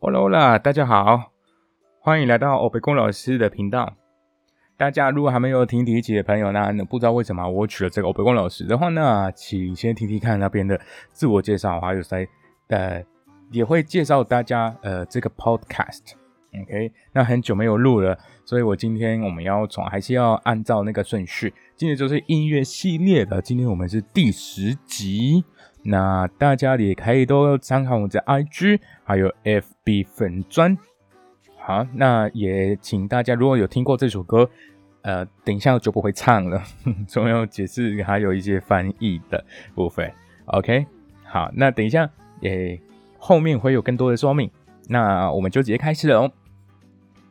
Hello 啦大家好，欢迎来到欧北宫老师的频道。大家如果还没有听第一集的朋友呢，不知道为什么我取了这个欧北宫老师的话呢，请先听听看那边的自我介绍，还有在呃也会介绍大家呃这个 podcast。OK，那很久没有录了，所以我今天我们要从还是要按照那个顺序，今天就是音乐系列的，今天我们是第十集。那大家也可以都参考我的 IG，还有 FB 粉砖。好，那也请大家如果有听过这首歌，呃，等一下就不会唱了，总有解释还有一些翻译的部分。OK，好，那等一下也后面会有更多的说明。那我们就直接开始了哦。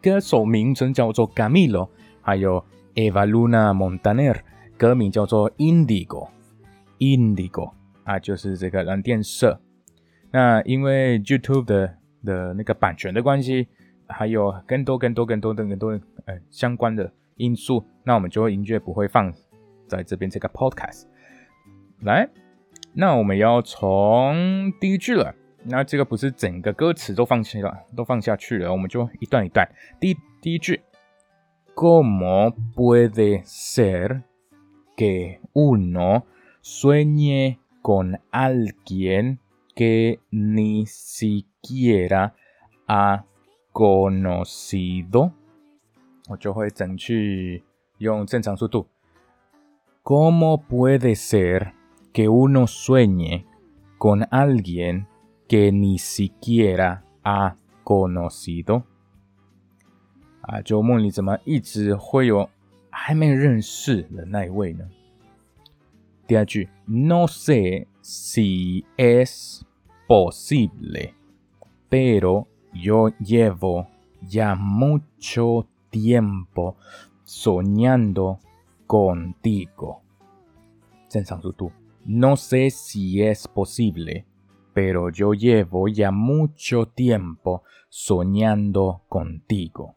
歌手名称叫做 Gamilo，还有 Eva Luna Montaner，歌名叫做 Indigo，Indigo。啊，就是这个蓝电社。那因为 YouTube 的的那个版权的关系，还有更多更多更多的更多呃相关的因素，那我们就会音乐不会放在这边这个 Podcast。来，那我们要从第一句了。那这个不是整个歌词都放弃了，都放下去了，我们就一段一段。第第一句 cómo puede ser que uno sueñe con alguien que ni siquiera ha conocido. ¿Cómo puede ser que uno sueñe con alguien que ni siquiera ha conocido? 啊，就梦里怎么一直会有还没认识的那一位呢？第二句，No sé si es posible, pero yo llevo ya mucho tiempo soñando contigo。正常速度，No sé si es posible, pero yo llevo ya mucho tiempo soñando contigo。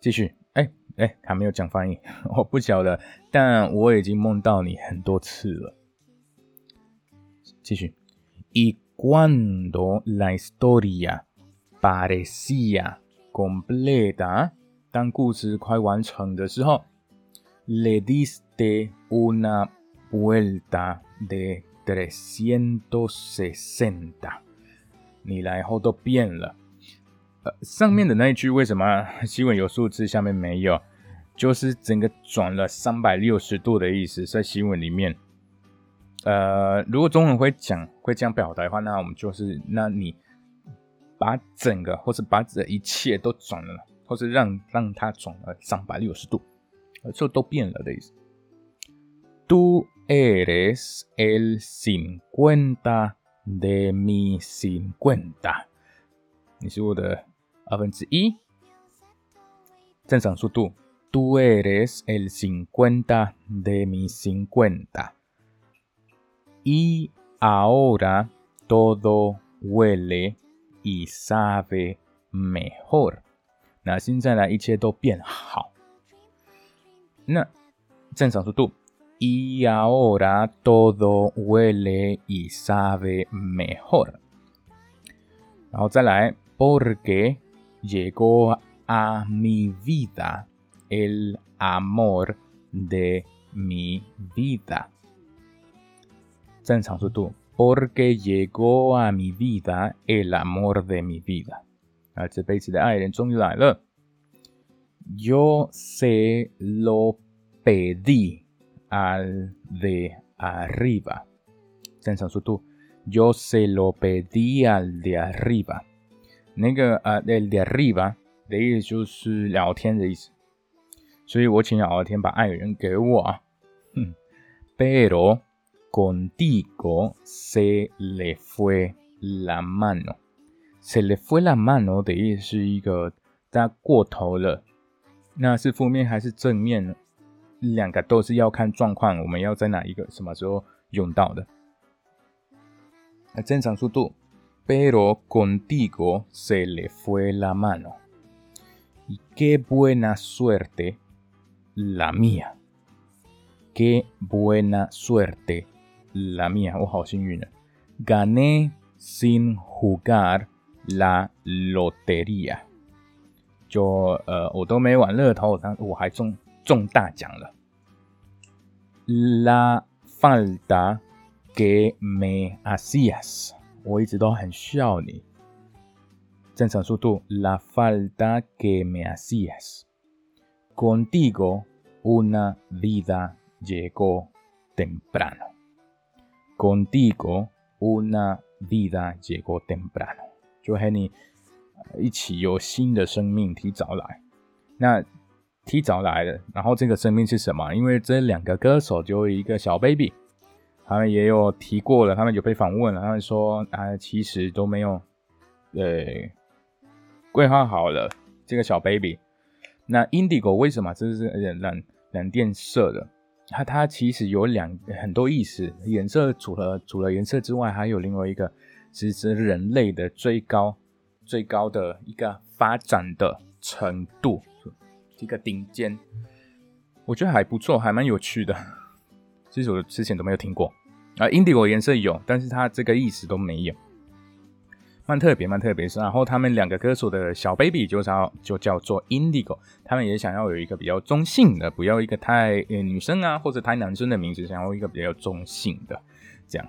继续。哎哎，还没有讲翻译，我不晓得，但我已经梦到你很多次了。继续，Y cuando la historia parecía completa，当故事快完成的时候，le diste una vuelta de trescientos sesenta，你来后都变了。上面的那一句为什么新闻有数字，下面没有？就是整个转了三百六十度的意思，在新闻里面。呃，如果中文会讲会这样表达的话，那我们就是，那你把整个或是把这一切都转了，或是让让它转了三百六十度，就都变了的意思。Tú eres el cincuenta de mi cincuenta，你是我的。二分之一，正常速度。Tú eres el cincuenta de mi cincuenta. Y ahora todo huele y sabe mejor. 那现在呢，一切都变好。那正常速度。Y ahora todo huele y sabe mejor. 然后再来，porque llegó a mi vida el amor de mi vida. porque llegó a mi vida el amor de mi vida. Yo se lo pedí al de arriba. Yo se lo pedí al de arriba. 那个呃，el de arriba 的意思就是聊天的意思，所以我请聊天把爱人给我啊。Pero contigo se le fue la mano. Se le fue la mano 的意思是一个他过头了，那是负面还是正面呢？两个都是要看状况，我们要在哪一个什么时候用到的？那正常速度。pero contigo se le fue la mano. Y qué buena suerte la mía. Qué buena suerte la mía. Oh, Gané sin jugar la lotería，就呃我都没玩乐透，但我还中中大奖了。La falta que me hacías， 我一直都很需要你。正常速度，La falta que me hacías。Contigo una vida llegó temprano. Contigo una vida llegó temprano，就和你一起有新的生命提早来。那提早来的，然后这个生命是什么？因为这两个歌手就一个小 baby，他们也有提过了，他们有被访问了，他们说啊，其实都没有呃规划好了这个小 baby。那 Indigo 为什么？这是冷冷电色的，它它其实有两很多意思，颜色除了除了颜色之外，还有另外一个其实人类的最高最高的一个发展的程度。一个顶尖，我觉得还不错，还蛮有趣的。其实我之前都没有听过啊，indigo 颜色有，但是它这个意思都没有，蛮特别，蛮特别。然后他们两个歌手的小 baby 就叫就叫做 indigo，他们也想要有一个比较中性的，不要一个太女生啊或者太男生的名字，想要一个比较中性的这样。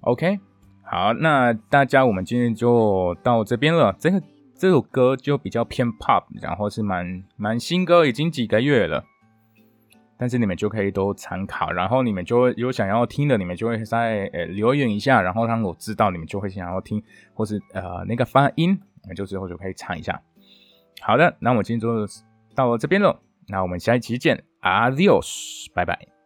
OK，好，那大家我们今天就到这边了，这个。这首歌就比较偏 pop，然后是蛮蛮新歌，已经几个月了，但是你们就可以都参考，然后你们就有想要听的，你们就会在呃留言一下，然后让我知道你们就会想要听，或是呃那个发音，你们就最后就可以唱一下。好的，那我今天就到这边了，那我们下一期见，Adios，拜拜。